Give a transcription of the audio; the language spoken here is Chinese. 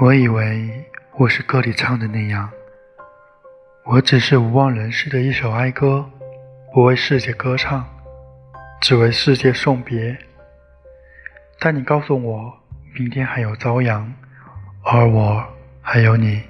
我以为我是歌里唱的那样。我只是无望人世的一首哀歌不为世界歌唱只为世界送别。但你告诉我明天还有朝阳而我还有你。